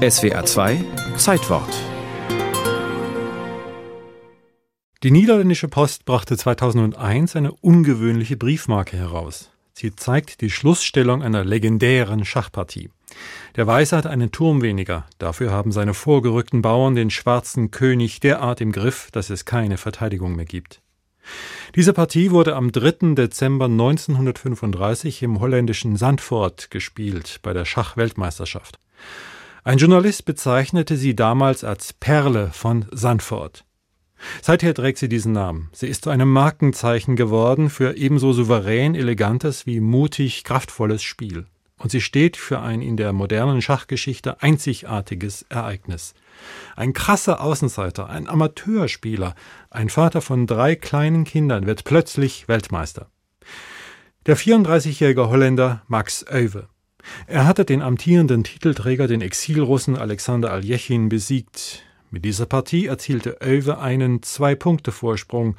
SWR 2 Zeitwort Die niederländische Post brachte 2001 eine ungewöhnliche Briefmarke heraus. Sie zeigt die Schlussstellung einer legendären Schachpartie. Der Weiße hat einen Turm weniger, dafür haben seine vorgerückten Bauern den schwarzen König derart im Griff, dass es keine Verteidigung mehr gibt. Diese Partie wurde am 3. Dezember 1935 im holländischen Zandvoort gespielt bei der Schachweltmeisterschaft. Ein Journalist bezeichnete sie damals als Perle von Zandvoort. Seither trägt sie diesen Namen. Sie ist zu einem Markenzeichen geworden für ebenso souverän elegantes wie mutig kraftvolles Spiel. Und sie steht für ein in der modernen Schachgeschichte einzigartiges Ereignis. Ein krasser Außenseiter, ein Amateurspieler, ein Vater von drei kleinen Kindern wird plötzlich Weltmeister. Der 34-jährige Holländer Max Euwe. Er hatte den amtierenden Titelträger, den Exilrussen Alexander Aljechin, besiegt. Mit dieser Partie erzielte Oewe einen Zwei-Punkte-Vorsprung,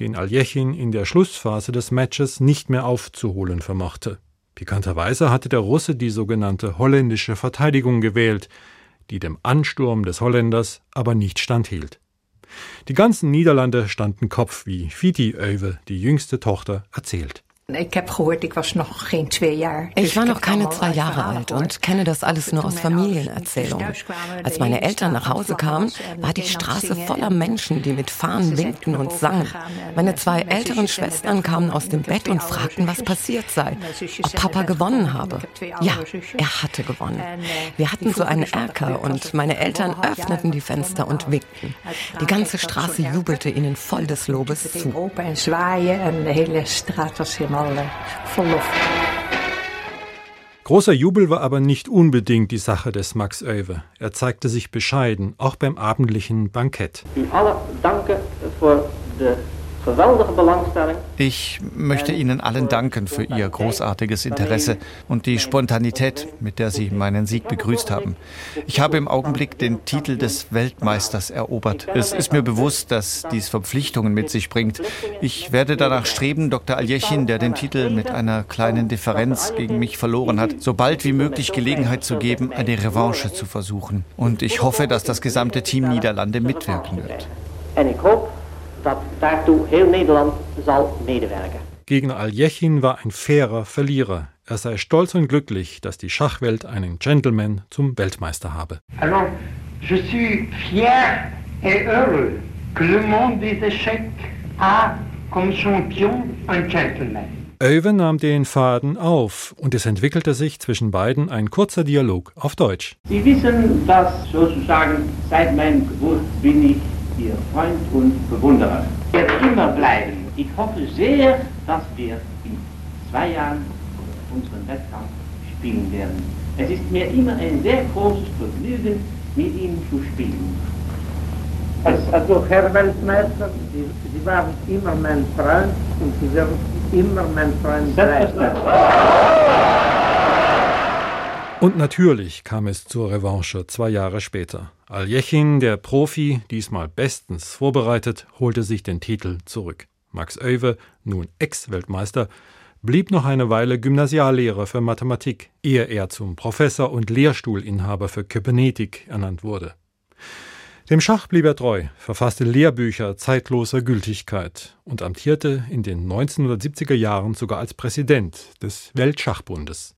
den Aljechin in der Schlussphase des Matches nicht mehr aufzuholen vermochte. Pikanterweise hatte der Russe die sogenannte holländische Verteidigung gewählt, die dem Ansturm des Holländers aber nicht standhielt. Die ganzen Niederlande standen Kopf, wie Fiti Oewe, die jüngste Tochter, erzählt. Ich habe gehört, ich war noch kein zwei Jahre. Ich war noch keine zwei Jahre alt und kenne das alles nur aus Familienerzählungen. Als meine Eltern nach Hause kamen, war die Straße voller Menschen, die mit Fahnen winkten und sangen. Meine zwei älteren Schwestern kamen aus dem Bett und fragten, was passiert sei, ob Papa gewonnen habe. Ja, er hatte gewonnen. Wir hatten so einen Erker und meine Eltern öffneten die Fenster und winkten. Die ganze Straße jubelte ihnen voll des Lobes zu. Großer Jubel war aber nicht unbedingt die Sache des Max Oewe. Er zeigte sich bescheiden, auch beim abendlichen Bankett. Alle danken voor de geweldige belangstelling. Ich möchte Ihnen allen danken für Ihr großartiges Interesse und die Spontanität, mit der Sie meinen Sieg begrüßt haben. Ich habe im Augenblick den Titel des Weltmeisters erobert. Es ist mir bewusst, dass dies Verpflichtungen mit sich bringt. Ich werde danach streben, Dr. Aljechin, der den Titel mit einer kleinen Differenz gegen mich verloren hat, so bald wie möglich Gelegenheit zu geben, eine Revanche zu versuchen. Und ich hoffe, dass das gesamte Team Niederlande mitwirken wird. Dat daartoe heel Nederland zal medewerken. Gegner Aljechin war ein fairer Verlierer. Er sei stolz und glücklich, dass die Schachwelt einen Gentleman zum Weltmeister habe. Alors, je suis fier et heureux que le monde des échecs a comme champion un gentleman. Oewe nahm den Faden auf und es entwickelte sich zwischen beiden ein kurzer Dialog auf Deutsch. Sie wissen, dass sozusagen seit meinem Geburt bin ich Ihr Freund und Bewunderer. Ich werde immer bleiben. Ich hoffe sehr, dass wir in zwei Jahren unseren Wettkampf spielen werden. Es ist mir immer ein sehr großes Vergnügen, mit Ihnen zu spielen. Also, Herr Weltmeister, Sie, Sie waren immer mein Freund und Sie werden immer mein Freund bleiben. Und natürlich kam es zur Revanche zwei Jahre später. Aljechin, der Profi, diesmal bestens vorbereitet, holte sich den Titel zurück. Max Oewe, nun Ex-Weltmeister, blieb noch eine Weile Gymnasiallehrer für Mathematik, ehe er zum Professor und Lehrstuhlinhaber für Kybernetik ernannt wurde. Dem Schach blieb er treu, verfasste Lehrbücher zeitloser Gültigkeit und amtierte in den 1970er Jahren sogar als Präsident des Weltschachbundes.